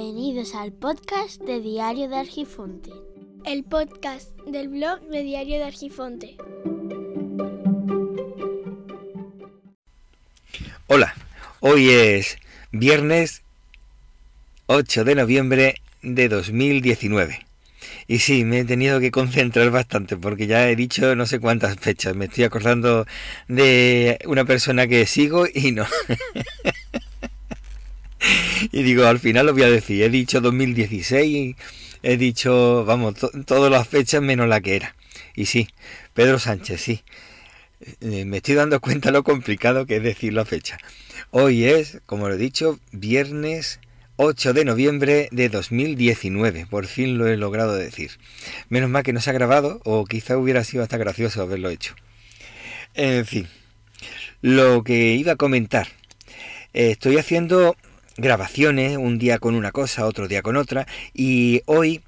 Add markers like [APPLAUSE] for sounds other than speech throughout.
Bienvenidos al podcast de Diario de Argifonte. El podcast del blog de Diario de Argifonte. Hola, hoy es viernes 8 de noviembre de 2019. Y sí, me he tenido que concentrar bastante porque ya he dicho no sé cuántas fechas. Me estoy acordando de una persona que sigo y no. [LAUGHS] y digo, al final lo voy a decir. He dicho 2016, he dicho, vamos, todas las fechas menos la que era. Y sí, Pedro Sánchez, sí. Eh, me estoy dando cuenta lo complicado que es decir la fecha. Hoy es, como lo he dicho, viernes 8 de noviembre de 2019. Por fin lo he logrado decir. Menos mal que no se ha grabado o quizá hubiera sido hasta gracioso haberlo hecho. En fin, lo que iba a comentar. Estoy haciendo grabaciones, un día con una cosa, otro día con otra, y hoy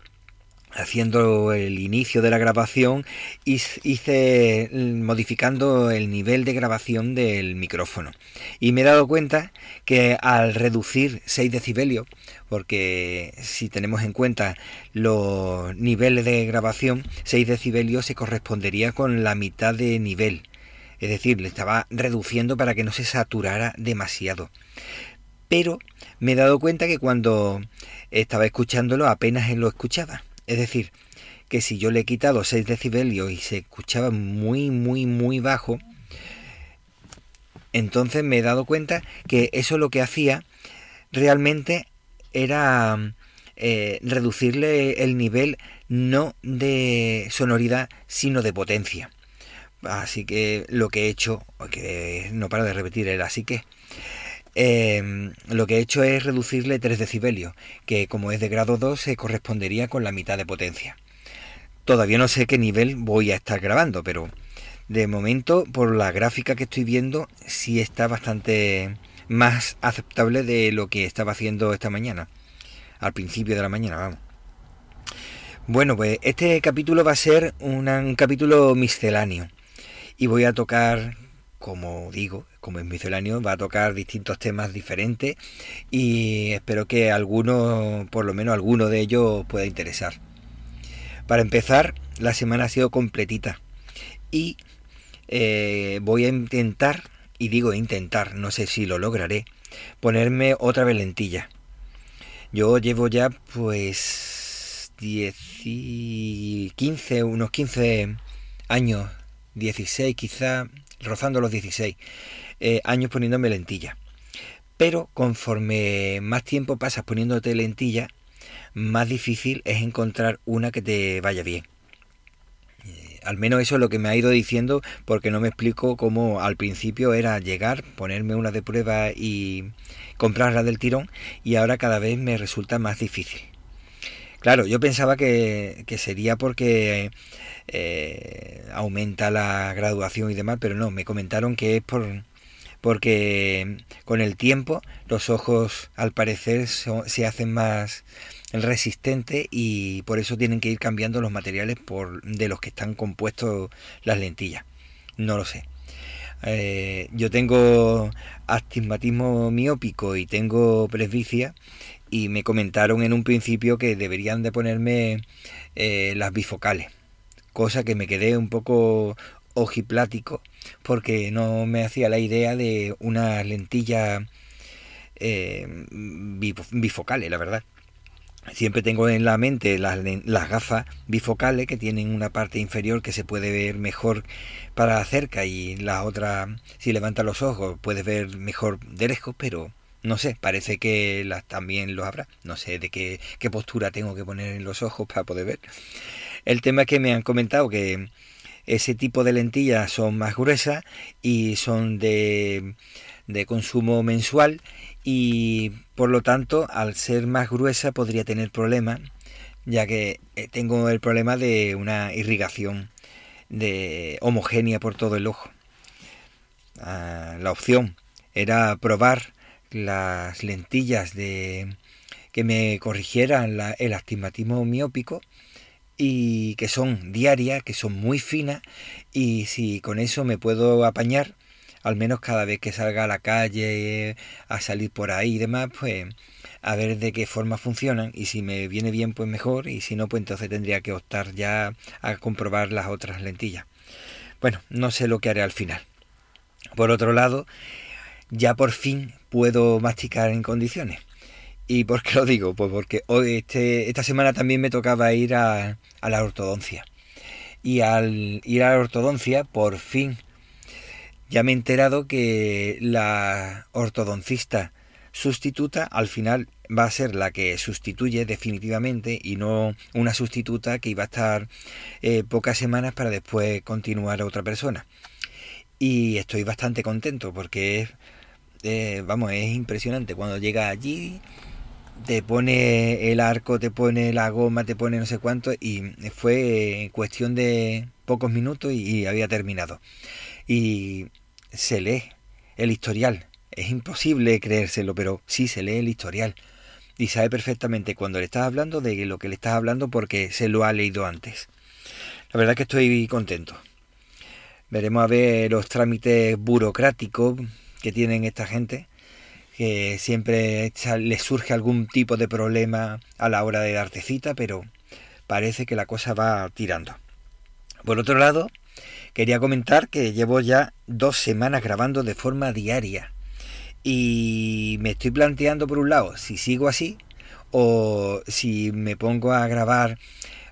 haciendo el inicio de la grabación hice modificando el nivel de grabación del micrófono. Y me he dado cuenta que al reducir 6 decibelios porque si tenemos en cuenta los niveles de grabación 6 decibelios se correspondería con la mitad de nivel. Es decir, le estaba reduciendo para que no se saturara demasiado pero me he dado cuenta que cuando estaba escuchándolo apenas lo escuchaba es decir, que si yo le he quitado 6 decibelios y se escuchaba muy, muy, muy bajo, entonces me he dado cuenta que eso lo que hacía realmente era eh, reducirle el nivel no de sonoridad, sino de potencia. Así que lo que he hecho, que no para de repetir el así que, Em, lo que he hecho es reducirle 3 decibelios, que como es de grado 2 se correspondería con la mitad de potencia. Todavía no sé qué nivel voy a estar grabando, pero de momento, por la gráfica que estoy viendo, sí está bastante más aceptable de lo que estaba haciendo esta mañana. Al principio de la mañana, vamos. Bueno, pues este capítulo va a ser un capítulo misceláneo. Y voy a tocar como digo, como es misceláneo, va a tocar distintos temas diferentes y espero que alguno, por lo menos alguno de ellos, pueda interesar. Para empezar, la semana ha sido completita y eh, voy a intentar, y digo intentar, no sé si lo lograré, ponerme otra vez lentilla. Yo llevo ya pues 10 y 15, unos 15 años, 16 quizá, rozando los 16 eh, años poniéndome lentilla. Pero conforme más tiempo pasas poniéndote lentilla, más difícil es encontrar una que te vaya bien. Eh, al menos eso es lo que me ha ido diciendo porque no me explico cómo al principio era llegar, ponerme una de prueba y comprarla del tirón y ahora cada vez me resulta más difícil. Claro, yo pensaba que, que sería porque eh, aumenta la graduación y demás, pero no, me comentaron que es por porque con el tiempo los ojos al parecer se hacen más resistentes y por eso tienen que ir cambiando los materiales por, de los que están compuestos las lentillas. No lo sé. Eh, yo tengo astigmatismo miópico y tengo presbicia y me comentaron en un principio que deberían de ponerme eh, las bifocales, cosa que me quedé un poco ojiplático porque no me hacía la idea de una lentilla eh, bifocales, la verdad. Siempre tengo en la mente las, las, gafas bifocales que tienen una parte inferior que se puede ver mejor para cerca y la otra, si levanta los ojos, puedes ver mejor de lejos, pero no sé, parece que las también los habrá. No sé de qué, qué postura tengo que poner en los ojos para poder ver. El tema es que me han comentado que ese tipo de lentillas son más gruesas y son de, de consumo mensual y por lo tanto al ser más gruesa podría tener problemas ya que eh, tengo el problema de una irrigación de homogénea por todo el ojo. Ah, la opción era probar las lentillas de que me corrigieran el astigmatismo miópico y que son diarias, que son muy finas y si con eso me puedo apañar al menos cada vez que salga a la calle, a salir por ahí y demás, pues a ver de qué forma funcionan y si me viene bien pues mejor y si no pues entonces tendría que optar ya a comprobar las otras lentillas. Bueno, no sé lo que haré al final. Por otro lado, ya por fin puedo masticar en condiciones. ¿Y por qué lo digo? Pues porque hoy, este, esta semana también me tocaba ir a, la ortodoncia. Y al ir a la ortodoncia, por fin, ya me he enterado que la ortodoncista sustituta al final va a ser la que sustituye definitivamente y no una sustituta que iba a estar eh, pocas semanas para después continuar a otra persona. Y estoy bastante contento porque eh, vamos, es impresionante. Cuando llega allí, te pone el arco, te pone la goma, te pone no sé cuánto y fue cuestión de pocos minutos y había terminado. Y se lee el historial es imposible creérselo, pero sí se lee el historial y sabe perfectamente cuando le estás hablando de lo que le estás hablando porque se lo ha leído antes. La verdad que estoy contento. Veremos a ver los trámites burocráticos que tienen esta gente, que siempre les surge algún tipo de problema a la hora de darte cita, pero parece que la cosa va tirando. Por otro lado, quería comentar que llevo ya dos semanas grabando de forma diaria y me estoy planteando por un lado si sigo así o si me pongo a grabar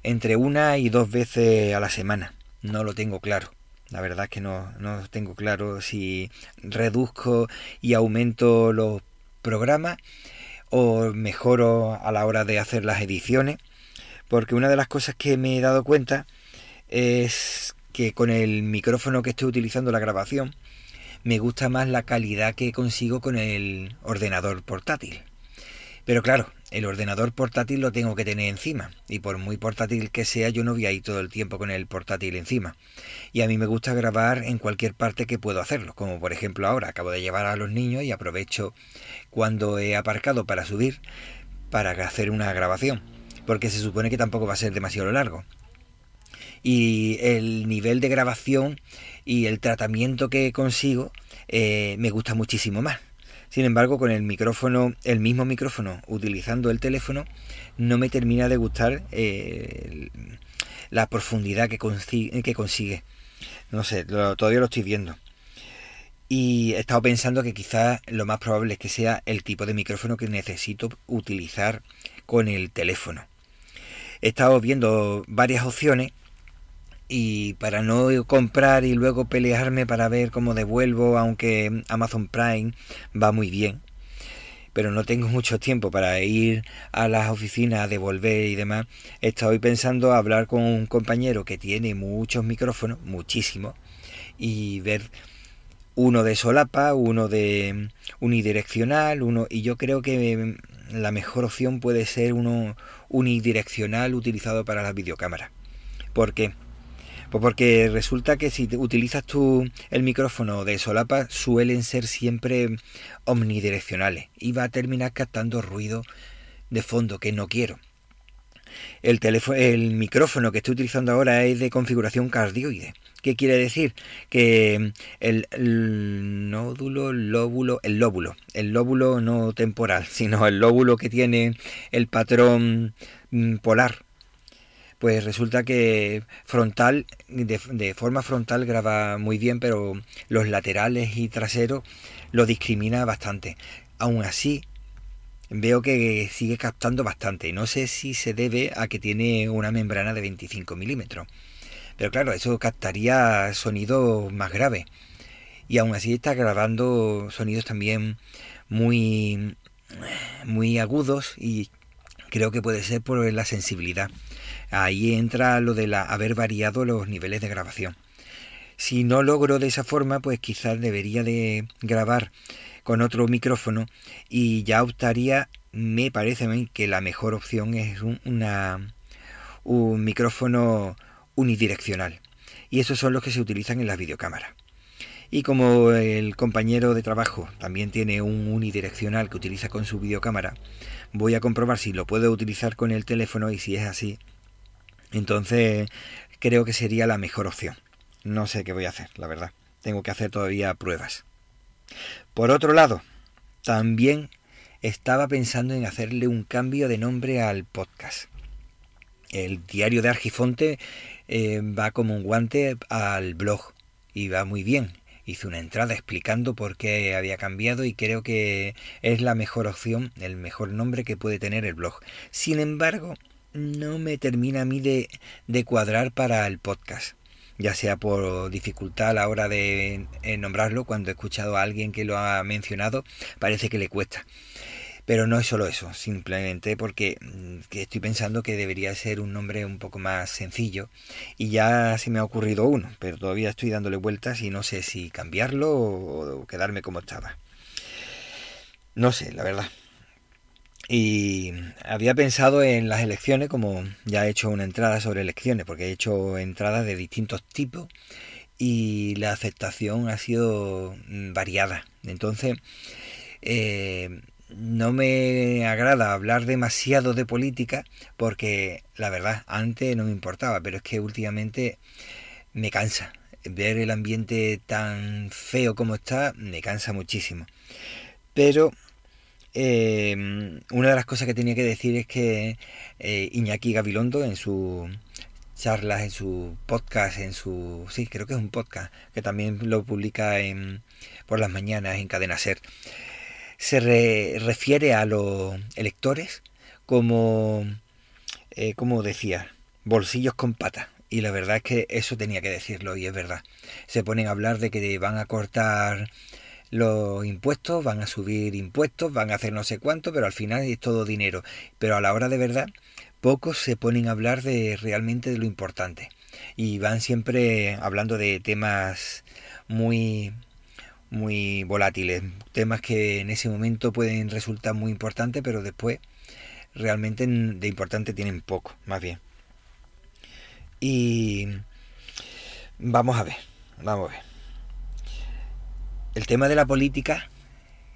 entre una y dos veces a la semana. No lo tengo claro. La verdad es que no, no tengo claro si reduzco y aumento los programas o mejoro a la hora de hacer las ediciones. Porque una de las cosas que me he dado cuenta es que con el micrófono que estoy utilizando la grabación, me gusta más la calidad que consigo con el ordenador portátil. Pero claro, el ordenador portátil lo tengo que tener encima. Y por muy portátil que sea, yo no voy ahí todo el tiempo con el portátil encima. Y a mí me gusta grabar en cualquier parte que puedo hacerlo. Como por ejemplo ahora, acabo de llevar a los niños y aprovecho cuando he aparcado para subir para hacer una grabación. Porque se supone que tampoco va a ser demasiado largo. Y el nivel de grabación y el tratamiento que consigo eh, me gusta muchísimo más. Sin embargo, con el micrófono, el mismo micrófono, utilizando el teléfono, no me termina de gustar eh, la profundidad que, consigue, que consigue. No sé, todavía lo estoy viendo. Y he estado pensando que quizás lo más probable es que sea el tipo de micrófono que necesito utilizar con el teléfono. He estado viendo varias opciones y para no comprar y luego pelearme para ver cómo devuelvo, aunque Amazon Prime va muy bien, pero no tengo mucho tiempo para ir a las oficinas a devolver y demás, estoy pensando hablar con un compañero que tiene muchos micrófonos, muchísimos, y ver uno de solapa, uno de unidireccional, uno y yo creo que la mejor opción puede ser uno unidireccional utilizado para las videocámaras. Porque pues porque resulta que si utilizas tú el micrófono de solapa suelen ser siempre omnidireccionales y va a terminar captando ruido de fondo que no quiero. El, teléfono, el micrófono que estoy utilizando ahora es de configuración cardioide. ¿Qué quiere decir? Que el, nódulo, lóbulo, el lóbulo, el lóbulo no temporal, sino el lóbulo que tiene el patrón mm, polar pues resulta que frontal, de, forma frontal graba muy bien, pero los laterales y traseros lo discrimina bastante. Aún así, veo que sigue captando bastante. No sé si se debe a que tiene una membrana de 25 milímetros. Pero claro, eso captaría sonidos más graves. Y aún así está grabando sonidos también muy, muy agudos y creo que puede ser por la sensibilidad. Ahí entra lo de haber variado los niveles de grabación. Si no logro de esa forma, pues quizás debería de grabar con otro micrófono y ya optaría, me parece a mí que la mejor opción es un, un micrófono unidireccional. Y esos son los que se utilizan en las videocámaras. Y como el compañero de trabajo también tiene un unidireccional que utiliza con su videocámara, voy a comprobar si lo puedo utilizar con el teléfono y si es así, entonces creo que sería la mejor opción. No sé qué voy a hacer, la verdad. tengo que hacer todavía pruebas. Por otro lado, también estaba pensando en hacerle un cambio de nombre al podcast. El diario de Argifonte eh, va como un guante al blog y va muy bien. Hice una entrada explicando por qué había cambiado y creo que es la mejor opción, el mejor nombre que puede tener el blog. Sin embargo, no me termina a mí de, de cuadrar para el podcast ya sea por dificultad a la hora de nombrarlo, cuando he escuchado a alguien que lo ha mencionado, parece que le cuesta. Pero no es solo eso, simplemente porque mm, estoy pensando que debería ser un nombre un poco más sencillo y ya se me ha ocurrido uno, pero todavía estoy dándole vueltas y no sé si cambiarlo o quedarme como estaba. No sé, la verdad. Y había pensado en las elecciones, como ya he hecho una entrada sobre elecciones, porque he hecho entradas de distintos tipos y la aceptación ha sido mm, variada. Entonces, eh, no me agrada hablar demasiado de política porque la verdad antes no me importaba, pero es que últimamente me cansa. Ver el ambiente tan feo como está me cansa muchísimo. Pero eh, una de las cosas que tenía que decir es que eh, Iñaki Gabilondo en su charlas, en su podcast, en su... Sí, creo que es un podcast, que también lo publica en, por las mañanas en Cadena Ser se refiere a los electores como, eh, como decía, bolsillos con patas. Y la verdad es que eso tenía que decirlo y es verdad. Se ponen a hablar de que van a cortar los impuestos, van a subir impuestos, van a hacer no sé cuánto, pero al final es todo dinero. Pero a la hora de verdad, pocos se ponen a hablar de realmente de lo importante. Y van siempre hablando de temas muy muy volátiles, temas que en ese momento pueden resultar muy importantes, pero después realmente de importante tienen poco, más bien. Y vamos a ver, vamos a ver. El tema de la política,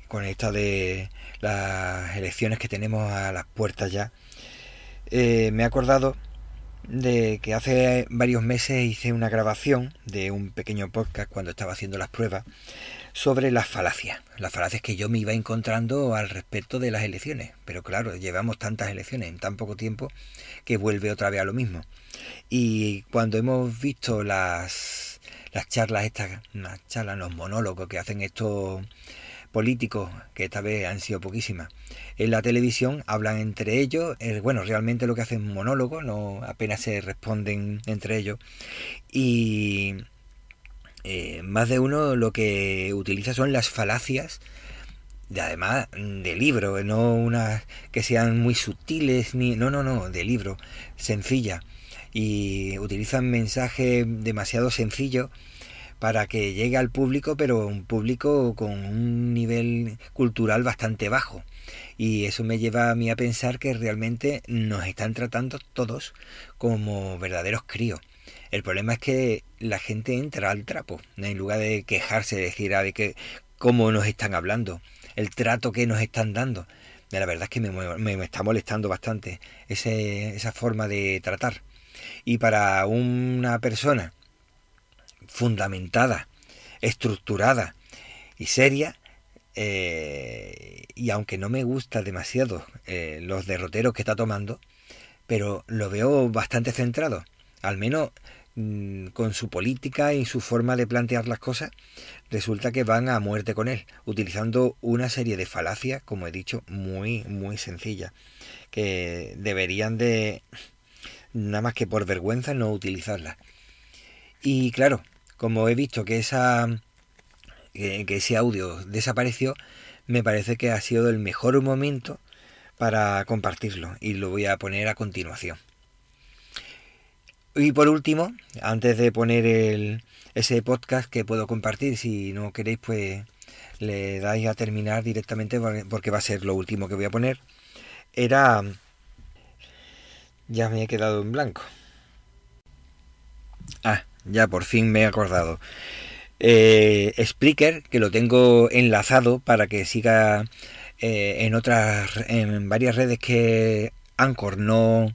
con esta de las elecciones que tenemos a las puertas ya, eh, me he acordado de que hace varios meses hice una grabación de un pequeño podcast cuando estaba haciendo las pruebas sobre las falacias, las falacias que yo me iba encontrando al respecto de las elecciones. Pero claro, llevamos tantas elecciones en tan poco tiempo que vuelve otra vez a lo mismo. Y cuando hemos visto las, las charlas, estas, las charlas, los monólogos que hacen estos políticos, que esta vez han sido poquísimas, en la televisión hablan entre ellos, eh, bueno, realmente lo que hacen es monólogo, no apenas se responden entre ellos. Y eh, más de uno lo que utiliza son las falacias, de, además de libro, no unas que sean muy sutiles, ni no, no, no, de libro, sencilla. Y utilizan mensajes demasiado sencillos para que llegue al público, pero un público con un nivel cultural bastante bajo. Y eso me lleva a mí a pensar que realmente nos están tratando todos como verdaderos críos. El problema es que la gente entra al trapo, en lugar de quejarse, de decir, a ver que, cómo nos están hablando, el trato que nos están dando. La verdad es que me, está molestando bastante ese, esa forma de tratar. Y para una persona fundamentada, estructurada y seria, eh, y aunque no me gusta demasiado eh, los derroteros que está tomando, pero lo veo bastante centrado. Al menos Mm, con su política y su forma de plantear las cosas, resulta que van a muerte con él, utilizando una serie de falacias, como he dicho, muy, muy sencillas, que deberían de, nada más que por vergüenza, no utilizarlas. Y claro, como he visto que, esa, que ese audio desapareció, me parece que ha sido el mejor momento para compartirlo y lo voy a poner a continuación. Y por último, antes de poner el, ese podcast que puedo compartir, si no queréis, pues le dais a terminar directamente porque va a ser lo último que voy a poner. Era... Ya me he quedado en blanco. Ah, ya por fin me he acordado. Eh, que lo tengo enlazado para que siga eh, en otras, en varias redes que Anchor no,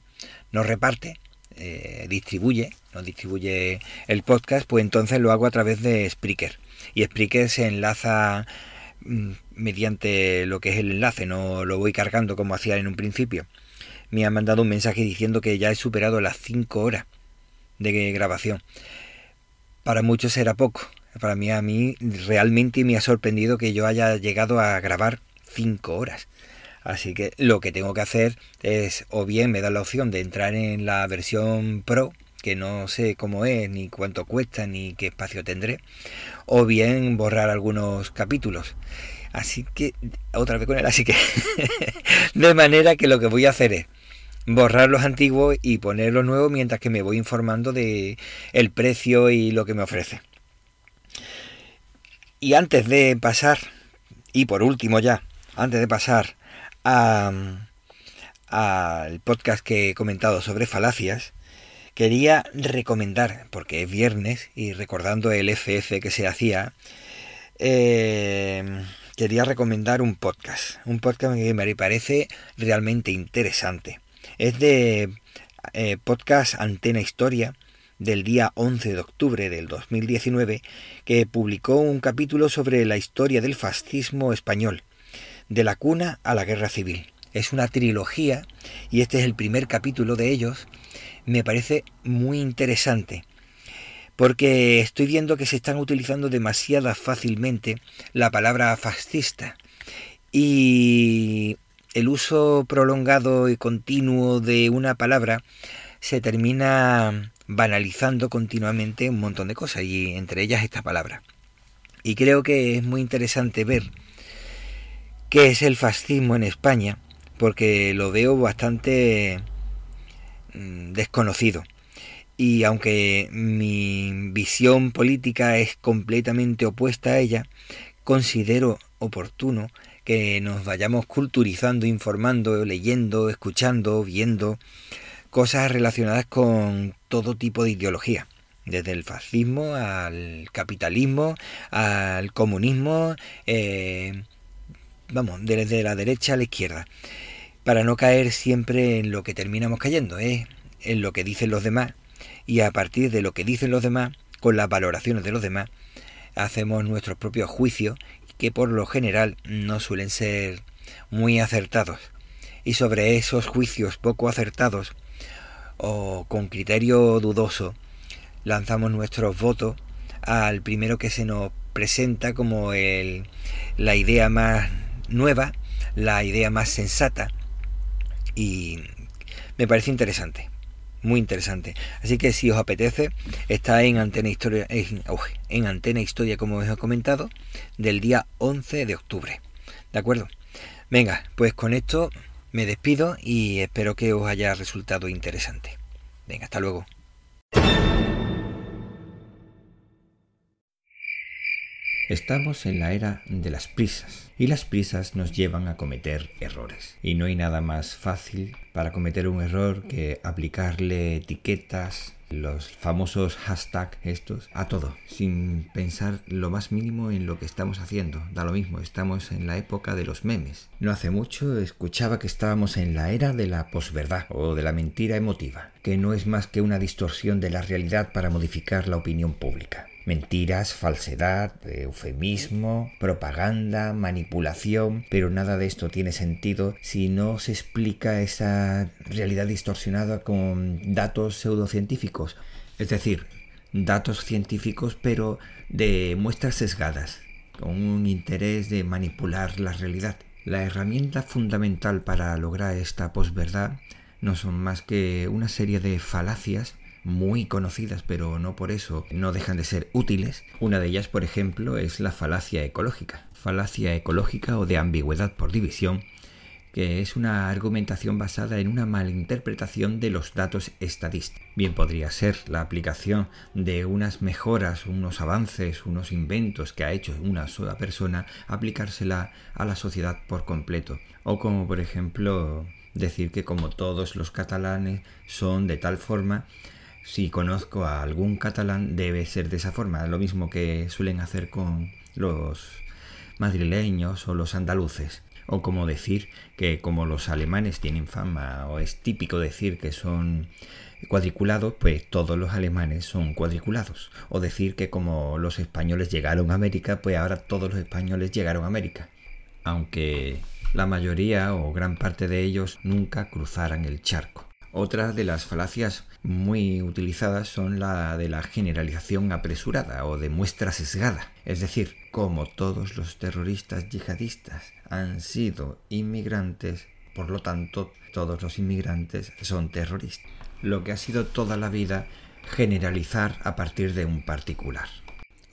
no reparte eh, distribuye, nos distribuye el podcast, pues entonces lo hago a través de Spreaker. Y Spreaker se enlaza mm, mediante lo que es el enlace, no lo voy cargando como hacía en un principio. Me han mandado un mensaje diciendo que ya he superado las 5 horas de grabación. Para muchos era poco. Para mí, a mí realmente me ha sorprendido que yo haya llegado a grabar 5 horas. Así que lo que tengo que hacer es, o bien me da la opción de entrar en la versión Pro, que no sé cómo es, ni cuánto cuesta, ni qué espacio tendré, o bien borrar algunos capítulos. Así que, otra vez con él, así que, [LAUGHS] de manera que lo que voy a hacer es borrar los antiguos y poner los nuevos mientras que me voy informando de el precio y lo que me ofrece. Y antes de pasar, y por último ya, antes de pasar al podcast que he comentado sobre falacias, quería recomendar, porque es viernes y recordando el FF que se hacía, eh, quería recomendar un podcast, un podcast que me parece realmente interesante. Es de eh, podcast Antena Historia del día 11 de octubre del 2019 que publicó un capítulo sobre la historia del fascismo español de la cuna a la guerra civil. Es una trilogía y este es el primer capítulo de ellos. Me parece muy interesante porque estoy viendo que se están utilizando demasiado fácilmente la palabra fascista y el uso prolongado y continuo de una palabra se termina banalizando continuamente un montón de cosas y entre ellas esta palabra. Y creo que es muy interesante ver qué es el fascismo en España, porque lo veo bastante mm, desconocido. Y aunque mi visión política es completamente opuesta a ella, considero oportuno que nos vayamos culturizando, informando, leyendo, escuchando, viendo cosas relacionadas con todo tipo de ideología, desde el fascismo al capitalismo, al comunismo, eh, vamos, desde la derecha a la izquierda, para no caer siempre en lo que terminamos cayendo, ¿eh? en lo que dicen los demás, y a partir de lo que dicen los demás, con las valoraciones de los demás, hacemos nuestros propios juicios, que por lo general no suelen ser muy acertados. Y sobre esos juicios poco acertados, o con criterio dudoso, lanzamos nuestros votos al primero que se nos presenta como el, la idea más nueva, la idea más sensata y me parece interesante, muy interesante. Así que si os apetece, está en Antena Historia, en, en Antena Historia como os he comentado, del día 11 de octubre. ¿De acuerdo? Venga, pues con esto me despido y espero que os haya resultado interesante. Venga, hasta luego. Estamos en la era de las prisas y las prisas nos llevan a cometer errores. Y no hay nada más fácil para cometer un error que aplicarle etiquetas, los famosos hashtags estos, a todo, sin pensar lo más mínimo en lo que estamos haciendo. Da lo mismo, estamos en la época de los memes. No hace mucho escuchaba que estábamos en la era de la posverdad o de la mentira emotiva, que no es más que una distorsión de la realidad para modificar la opinión pública mentiras, falsedad, eufemismo, propaganda, manipulación, pero nada de esto tiene sentido si no se explica esa realidad distorsionada con datos pseudocientíficos, es decir, datos científicos pero de muestras sesgadas, con un interés de manipular la realidad. La herramienta fundamental para lograr esta posverdad no son más que una serie de falacias muy conocidas, pero no por eso no dejan de ser útiles. Una de ellas, por ejemplo, es la falacia ecológica. Falacia ecológica o de ambigüedad por división, que es una argumentación basada en una malinterpretación de los datos estadísticos. Bien podría ser la aplicación de unas mejoras, unos avances, unos inventos que ha hecho una sola persona, aplicársela a la sociedad por completo. O como por ejemplo decir que como todos los catalanes son de tal forma, si conozco a algún catalán debe ser de esa forma, lo mismo que suelen hacer con los madrileños o los andaluces. O como decir que como los alemanes tienen fama o es típico decir que son cuadriculados, pues todos los alemanes son cuadriculados. O decir que como los españoles llegaron a América, pues ahora todos los españoles llegaron a América. Aunque la mayoría o gran parte de ellos nunca cruzaran el charco. Otra de las falacias muy utilizadas son la de la generalización apresurada o de muestra sesgada. Es decir, como todos los terroristas yihadistas han sido inmigrantes, por lo tanto todos los inmigrantes son terroristas. Lo que ha sido toda la vida generalizar a partir de un particular.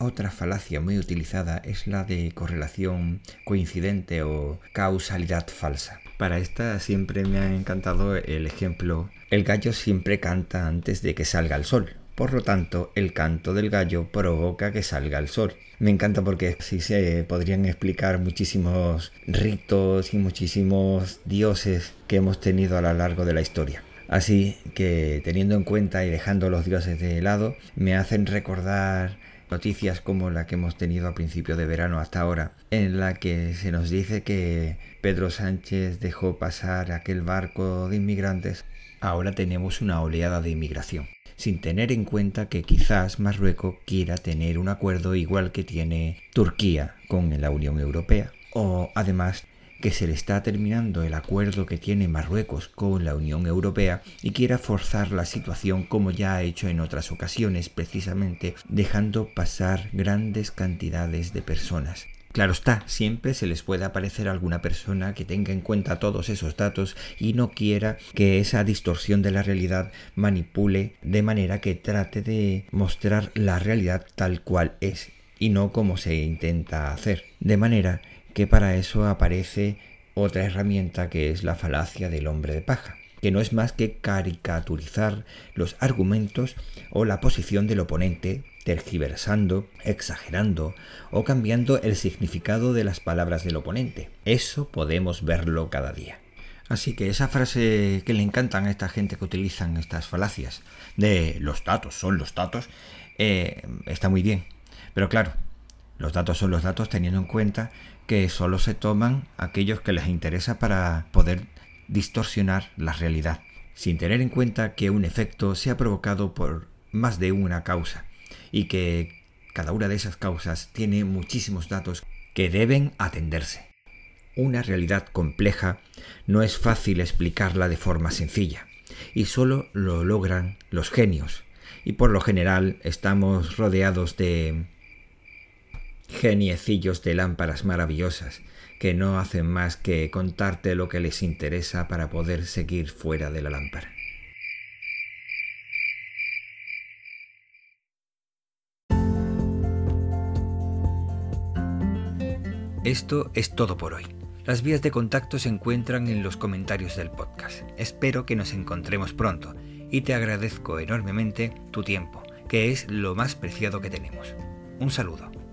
Otra falacia muy utilizada es la de correlación coincidente o causalidad falsa. Para esta siempre me ha encantado el ejemplo, el gallo siempre canta antes de que salga el sol. Por lo tanto, el canto del gallo provoca que salga el sol. Me encanta porque así se podrían explicar muchísimos ritos y muchísimos dioses que hemos tenido a lo largo de la historia. Así que teniendo en cuenta y dejando los dioses de lado, me hacen recordar noticias como la que hemos tenido a principio de verano hasta ahora, en la que se nos dice que Pedro Sánchez dejó pasar aquel barco de inmigrantes. Ahora tenemos una oleada de inmigración, sin tener en cuenta que quizás Marruecos quiera tener un acuerdo igual que tiene Turquía con la Unión Europea, o además que se le está terminando el acuerdo que tiene Marruecos con la Unión Europea y quiera forzar la situación como ya ha hecho en otras ocasiones, precisamente dejando pasar grandes cantidades de personas. Claro está, siempre se les puede aparecer alguna persona que tenga en cuenta todos esos datos y no quiera que esa distorsión de la realidad manipule de manera que trate de mostrar la realidad tal cual es y no como se intenta hacer. De manera que para eso aparece otra herramienta que es la falacia del hombre de paja, que no es más que caricaturizar los argumentos o la posición del oponente, tergiversando, exagerando o cambiando el significado de las palabras del oponente. Eso podemos verlo cada día. Así que esa frase que le encantan a esta gente que utilizan estas falacias de los datos son los datos, eh, está muy bien. Pero claro, los datos son los datos teniendo en cuenta que solo se toman aquellos que les interesa para poder distorsionar la realidad, sin tener en cuenta que un efecto se ha provocado por más de una causa y que cada una de esas causas tiene muchísimos datos que deben atenderse. Una realidad compleja no es fácil explicarla de forma sencilla y solo lo logran los genios y por lo general estamos rodeados de geniecillos de lámparas maravillosas que no hacen más que contarte lo que les interesa para poder seguir fuera de la lámpara. Esto es todo por hoy. Las vías de contacto se encuentran en los comentarios del podcast. Espero que nos encontremos pronto y te agradezco enormemente tu tiempo, que es lo más preciado que tenemos. Un saludo.